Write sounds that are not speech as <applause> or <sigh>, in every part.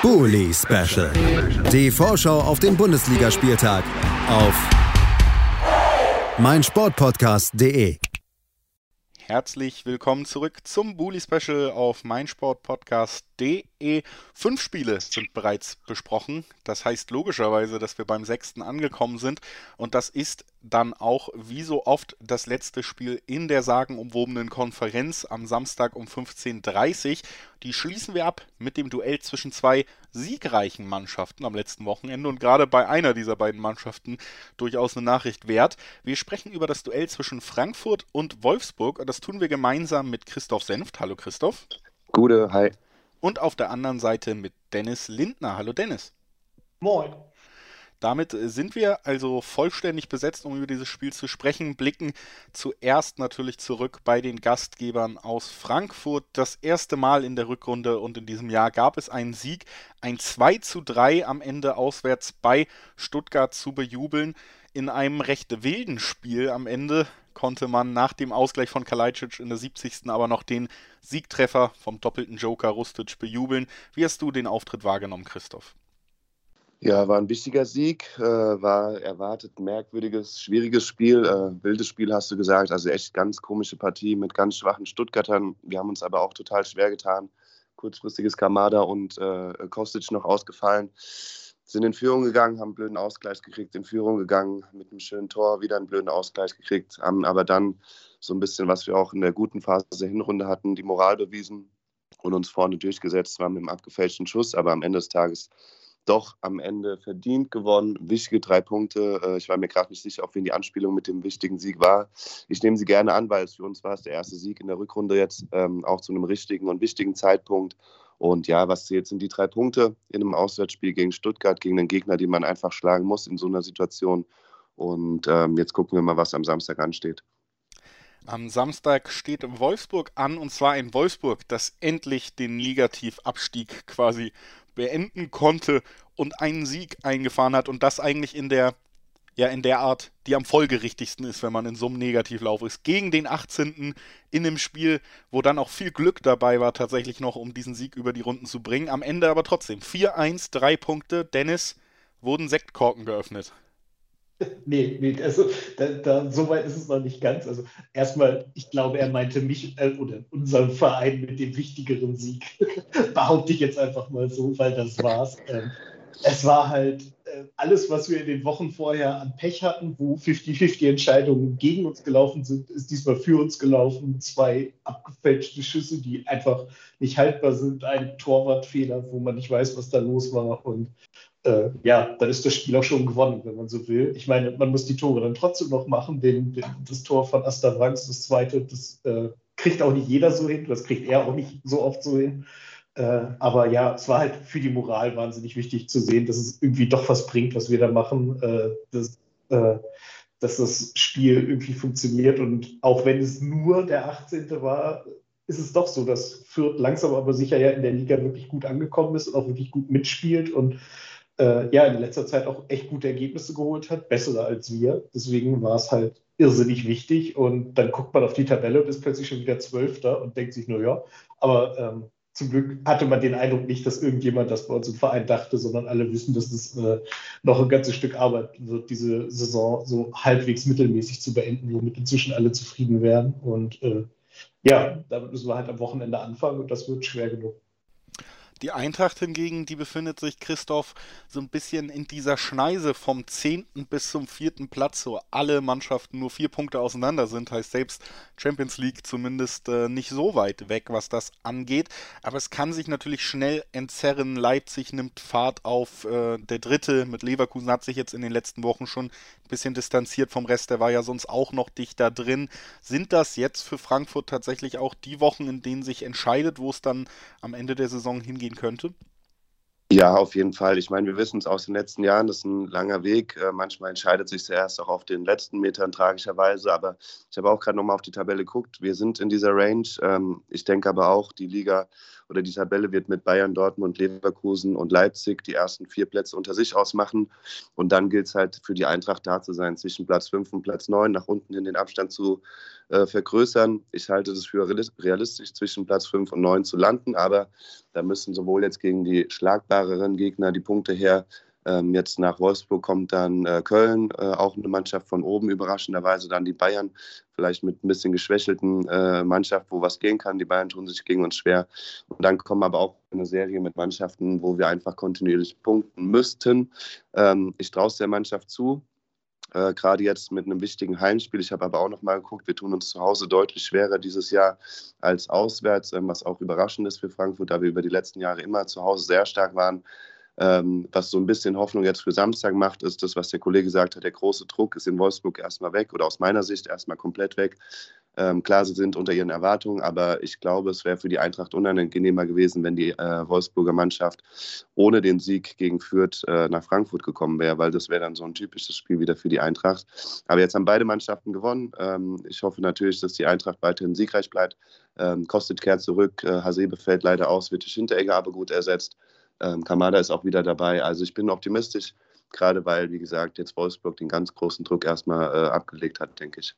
Bully Special. Die Vorschau auf den Bundesligaspieltag auf meinsportpodcast.de. Herzlich willkommen zurück zum Bully Special auf meinsportpodcast.de. Fünf Spiele sind bereits besprochen. Das heißt logischerweise, dass wir beim sechsten angekommen sind. Und das ist dann auch wie so oft das letzte Spiel in der sagenumwobenen Konferenz am Samstag um 15.30 Uhr. Die schließen wir ab mit dem Duell zwischen zwei siegreichen Mannschaften am letzten Wochenende und gerade bei einer dieser beiden Mannschaften durchaus eine Nachricht wert. Wir sprechen über das Duell zwischen Frankfurt und Wolfsburg und das tun wir gemeinsam mit Christoph Senft. Hallo Christoph. Gute, hi. Und auf der anderen Seite mit Dennis Lindner. Hallo Dennis. Moin. Damit sind wir also vollständig besetzt, um über dieses Spiel zu sprechen. Blicken zuerst natürlich zurück bei den Gastgebern aus Frankfurt. Das erste Mal in der Rückrunde und in diesem Jahr gab es einen Sieg, ein 2 zu 3 am Ende auswärts bei Stuttgart zu bejubeln. In einem recht wilden Spiel am Ende konnte man nach dem Ausgleich von Kalajdzic in der 70. aber noch den Siegtreffer vom doppelten Joker Rustic bejubeln. Wie hast du den Auftritt wahrgenommen, Christoph? Ja, war ein wichtiger Sieg, äh, war erwartet merkwürdiges, schwieriges Spiel, äh, wildes Spiel hast du gesagt, also echt ganz komische Partie mit ganz schwachen Stuttgartern. Wir haben uns aber auch total schwer getan. Kurzfristiges Kamada und äh, Kostic noch ausgefallen. Sind in Führung gegangen, haben einen blöden Ausgleich gekriegt, in Führung gegangen, mit einem schönen Tor wieder einen blöden Ausgleich gekriegt, haben aber dann so ein bisschen, was wir auch in der guten Phase der Hinrunde hatten, die Moral bewiesen und uns vorne durchgesetzt, zwar mit einem abgefälschten Schuss, aber am Ende des Tages doch am Ende verdient gewonnen. Wichtige drei Punkte. Äh, ich war mir gerade nicht sicher, ob wen die Anspielung mit dem wichtigen Sieg war. Ich nehme sie gerne an, weil es für uns war es der erste Sieg in der Rückrunde jetzt, ähm, auch zu einem richtigen und wichtigen Zeitpunkt. Und ja, was jetzt sind die drei Punkte in einem Auswärtsspiel gegen Stuttgart, gegen einen Gegner, den man einfach schlagen muss in so einer Situation. Und ähm, jetzt gucken wir mal, was am Samstag ansteht. Am Samstag steht Wolfsburg an und zwar ein Wolfsburg, das endlich den Negativabstieg quasi beenden konnte und einen Sieg eingefahren hat und das eigentlich in der ja in der Art, die am folgerichtigsten ist, wenn man in so einem Negativlauf ist. Gegen den 18. in einem Spiel, wo dann auch viel Glück dabei war, tatsächlich noch, um diesen Sieg über die Runden zu bringen. Am Ende aber trotzdem 4-1, drei Punkte. Dennis, wurden Sektkorken geöffnet. Nee, nee, also da, da, so weit ist es noch nicht ganz. Also erstmal, ich glaube, er meinte mich äh, oder unseren Verein mit dem wichtigeren Sieg. <laughs> Behaupte ich jetzt einfach mal so, weil das war's. Ähm, es war halt äh, alles, was wir in den Wochen vorher an Pech hatten, wo 50-50 Entscheidungen gegen uns gelaufen sind, ist diesmal für uns gelaufen. Zwei abgefälschte Schüsse, die einfach nicht haltbar sind, ein Torwartfehler, wo man nicht weiß, was da los war und äh, ja, dann ist das Spiel auch schon gewonnen, wenn man so will. Ich meine, man muss die Tore dann trotzdem noch machen. Den, den, das Tor von Astavranks, das zweite, das äh, kriegt auch nicht jeder so hin, das kriegt er auch nicht so oft so hin. Äh, aber ja, es war halt für die Moral wahnsinnig wichtig zu sehen, dass es irgendwie doch was bringt, was wir da machen, äh, dass, äh, dass das Spiel irgendwie funktioniert. Und auch wenn es nur der 18. war, ist es doch so, dass Fürth langsam aber sicher ja in der Liga wirklich gut angekommen ist und auch wirklich gut mitspielt und äh, ja in letzter Zeit auch echt gute Ergebnisse geholt hat, bessere als wir. Deswegen war es halt irrsinnig wichtig. Und dann guckt man auf die Tabelle und ist plötzlich schon wieder Zwölfter und denkt sich nur, ja, aber ähm, zum Glück hatte man den Eindruck nicht, dass irgendjemand das bei uns im Verein dachte, sondern alle wissen, dass es äh, noch ein ganzes Stück Arbeit wird, diese Saison so halbwegs mittelmäßig zu beenden, womit inzwischen alle zufrieden werden. Und äh, ja, damit müssen wir halt am Wochenende anfangen und das wird schwer genug. Die Eintracht hingegen, die befindet sich, Christoph, so ein bisschen in dieser Schneise vom 10. bis zum 4. Platz, wo alle Mannschaften nur vier Punkte auseinander sind. Heißt selbst Champions League zumindest äh, nicht so weit weg, was das angeht. Aber es kann sich natürlich schnell entzerren. Leipzig nimmt Fahrt auf. Äh, der Dritte mit Leverkusen hat sich jetzt in den letzten Wochen schon ein bisschen distanziert vom Rest. Der war ja sonst auch noch dichter drin. Sind das jetzt für Frankfurt tatsächlich auch die Wochen, in denen sich entscheidet, wo es dann am Ende der Saison hingeht? Gehen könnte? Ja, auf jeden Fall. Ich meine, wir wissen es aus den letzten Jahren, das ist ein langer Weg. Äh, manchmal entscheidet sich zuerst auch auf den letzten Metern tragischerweise. Aber ich habe auch gerade nochmal auf die Tabelle geguckt. Wir sind in dieser Range. Ähm, ich denke aber auch, die Liga oder die Tabelle wird mit Bayern, Dortmund, Leverkusen und Leipzig die ersten vier Plätze unter sich ausmachen. Und dann gilt es halt für die Eintracht da zu sein, zwischen Platz 5 und Platz 9 nach unten hin den Abstand zu äh, vergrößern. Ich halte es für realistisch, zwischen Platz 5 und 9 zu landen, aber da müssen sowohl jetzt gegen die schlagbareren Gegner die Punkte her, ähm, jetzt nach Wolfsburg kommt dann äh, Köln, äh, auch eine Mannschaft von oben, überraschenderweise dann die Bayern, vielleicht mit ein bisschen geschwächelten äh, Mannschaft, wo was gehen kann. Die Bayern tun sich gegen uns schwer. Und dann kommen aber auch eine Serie mit Mannschaften, wo wir einfach kontinuierlich punkten müssten. Ähm, ich traue es der Mannschaft zu, äh, gerade jetzt mit einem wichtigen Heimspiel. Ich habe aber auch noch mal geguckt, wir tun uns zu Hause deutlich schwerer dieses Jahr als auswärts, ähm, was auch überraschend ist für Frankfurt, da wir über die letzten Jahre immer zu Hause sehr stark waren. Ähm, was so ein bisschen Hoffnung jetzt für Samstag macht, ist das, was der Kollege gesagt hat, der große Druck ist in Wolfsburg erstmal weg oder aus meiner Sicht erstmal komplett weg. Ähm, klar, sie sind unter ihren Erwartungen, aber ich glaube, es wäre für die Eintracht unangenehmer gewesen, wenn die äh, Wolfsburger Mannschaft ohne den Sieg gegen Fürth äh, nach Frankfurt gekommen wäre, weil das wäre dann so ein typisches Spiel wieder für die Eintracht. Aber jetzt haben beide Mannschaften gewonnen. Ähm, ich hoffe natürlich, dass die Eintracht weiterhin siegreich bleibt. Ähm, Kostet kehrt zurück, äh, Hasebe fällt leider aus, wird durch Hinteregger aber gut ersetzt. Ähm, Kamada ist auch wieder dabei. Also ich bin optimistisch, gerade weil, wie gesagt, jetzt Wolfsburg den ganz großen Druck erstmal äh, abgelegt hat, denke ich.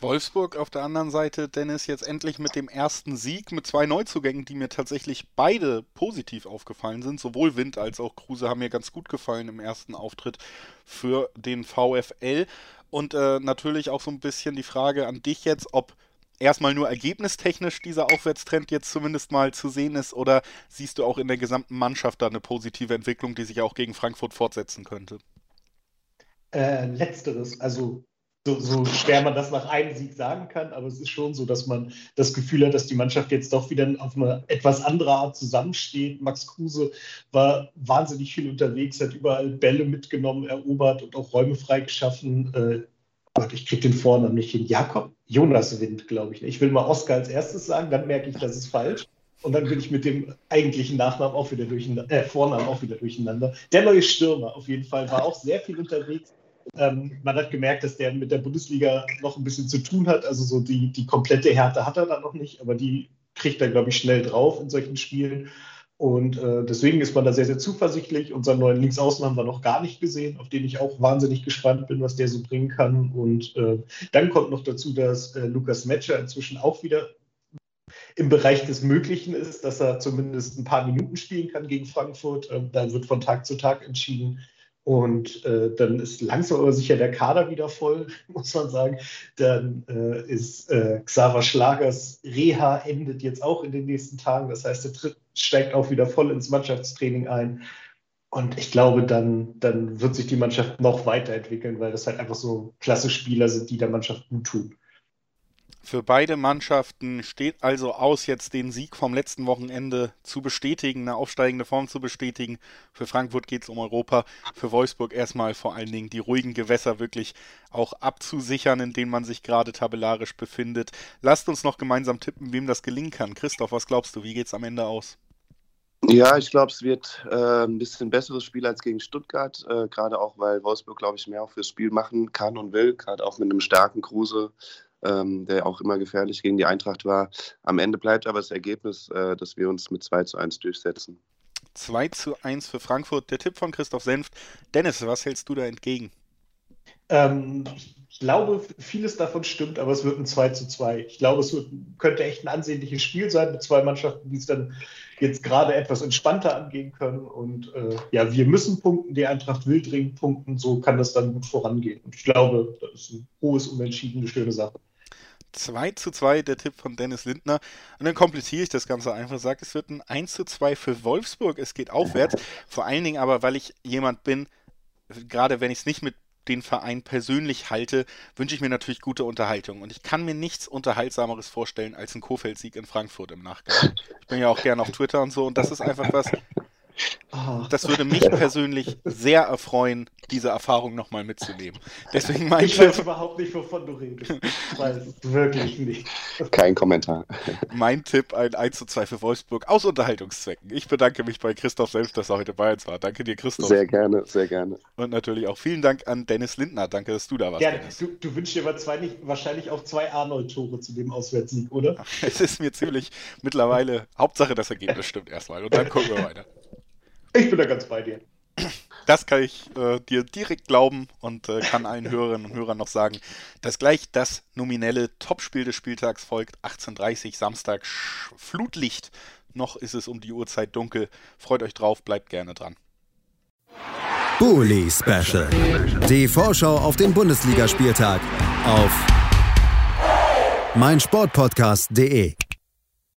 Wolfsburg auf der anderen Seite, Dennis, jetzt endlich mit dem ersten Sieg mit zwei Neuzugängen, die mir tatsächlich beide positiv aufgefallen sind. Sowohl Wind als auch Kruse haben mir ganz gut gefallen im ersten Auftritt für den VfL. Und äh, natürlich auch so ein bisschen die Frage an dich jetzt, ob erstmal nur ergebnistechnisch dieser Aufwärtstrend jetzt zumindest mal zu sehen ist oder siehst du auch in der gesamten Mannschaft da eine positive Entwicklung, die sich auch gegen Frankfurt fortsetzen könnte? Äh, letzteres, also so, so, schwer man das nach einem Sieg sagen kann, aber es ist schon so, dass man das Gefühl hat, dass die Mannschaft jetzt doch wieder auf eine etwas andere Art zusammensteht. Max Kruse war wahnsinnig viel unterwegs, hat überall Bälle mitgenommen, erobert und auch Räume freigeschaffen. Äh, Gott, ich kriege den Vornamen nicht hin. Jakob Jonas Wind, glaube ich. Ich will mal Oscar als erstes sagen, dann merke ich, das ist falsch. Und dann bin ich mit dem eigentlichen Nachnamen auch wieder durcheinander, äh, Vornamen auch wieder durcheinander. Der neue Stürmer auf jeden Fall war auch sehr viel unterwegs. Ähm, man hat gemerkt, dass der mit der Bundesliga noch ein bisschen zu tun hat. Also so die, die komplette Härte hat er da noch nicht, aber die kriegt er, glaube ich, schnell drauf in solchen Spielen. Und äh, deswegen ist man da sehr, sehr zuversichtlich. Unseren neuen Linksaußen haben wir noch gar nicht gesehen, auf den ich auch wahnsinnig gespannt bin, was der so bringen kann. Und äh, dann kommt noch dazu, dass äh, Lukas Metscher inzwischen auch wieder im Bereich des Möglichen ist, dass er zumindest ein paar Minuten spielen kann gegen Frankfurt. Ähm, da wird von Tag zu Tag entschieden. Und äh, dann ist langsam aber sicher der Kader wieder voll, <laughs> muss man sagen. Dann äh, ist äh, Xaver Schlagers Reha endet jetzt auch in den nächsten Tagen. Das heißt, er tritt, steigt auch wieder voll ins Mannschaftstraining ein. Und ich glaube, dann, dann wird sich die Mannschaft noch weiterentwickeln, weil das halt einfach so klasse Spieler sind, die der Mannschaft gut tun. Für beide Mannschaften steht also aus, jetzt den Sieg vom letzten Wochenende zu bestätigen, eine aufsteigende Form zu bestätigen. Für Frankfurt geht es um Europa, für Wolfsburg erstmal vor allen Dingen die ruhigen Gewässer wirklich auch abzusichern, in denen man sich gerade tabellarisch befindet. Lasst uns noch gemeinsam tippen, wem das gelingen kann. Christoph, was glaubst du, wie geht es am Ende aus? Ja, ich glaube, es wird äh, ein bisschen besseres Spiel als gegen Stuttgart, äh, gerade auch, weil Wolfsburg, glaube ich, mehr auch fürs Spiel machen kann und will, gerade auch mit einem starken Kruse ähm, der auch immer gefährlich gegen die Eintracht war. Am Ende bleibt aber das Ergebnis, äh, dass wir uns mit 2 zu 1 durchsetzen. 2 zu 1 für Frankfurt. Der Tipp von Christoph Senft. Dennis, was hältst du da entgegen? Ähm, ich glaube, vieles davon stimmt, aber es wird ein 2 zu 2. Ich glaube, es wird, könnte echt ein ansehnliches Spiel sein mit zwei Mannschaften, die es dann jetzt gerade etwas entspannter angehen können. Und äh, ja, wir müssen punkten, die Eintracht will dringend punkten, so kann das dann gut vorangehen. Und ich glaube, das ist ein hohes Unentschieden, eine schöne Sache. 2 zu 2, der Tipp von Dennis Lindner. Und dann komplettiere ich das Ganze einfach, sage, es wird ein 1 zu 2 für Wolfsburg. Es geht aufwärts. Vor allen Dingen aber, weil ich jemand bin, gerade wenn ich es nicht mit den Verein persönlich halte, wünsche ich mir natürlich gute Unterhaltung. Und ich kann mir nichts Unterhaltsameres vorstellen als ein Kofeld-Sieg in Frankfurt im Nachgang. Ich bin ja auch gern auf Twitter und so. Und das ist einfach was, Ah. Das würde mich <laughs> persönlich sehr erfreuen, diese Erfahrung nochmal mitzunehmen. Deswegen mein ich weiß <laughs> überhaupt nicht, wovon du redest. Ich weiß wirklich nicht. Kein Kommentar. Mein Tipp, ein 1 zu 2 für Wolfsburg aus Unterhaltungszwecken. Ich bedanke mich bei Christoph selbst, dass er heute bei uns war. Danke dir, Christoph. Sehr gerne, sehr gerne. Und natürlich auch vielen Dank an Dennis Lindner. Danke, dass du da warst. Ja, du, du, wünschst dir wahrscheinlich auch zwei Arnold-Tore zu dem Auswärtssieg, oder? <laughs> Es ist mir ziemlich mittlerweile Hauptsache das Ergebnis stimmt erstmal und dann gucken wir weiter. Ich bin da ganz bei dir. Das kann ich äh, dir direkt glauben und äh, kann allen Hörerinnen und Hörern noch sagen, dass gleich das nominelle Topspiel des Spieltags folgt. 18.30 Samstag Flutlicht. Noch ist es um die Uhrzeit dunkel. Freut euch drauf, bleibt gerne dran. Bully Special. Die Vorschau auf den Bundesligaspieltag auf meinsportpodcast.de.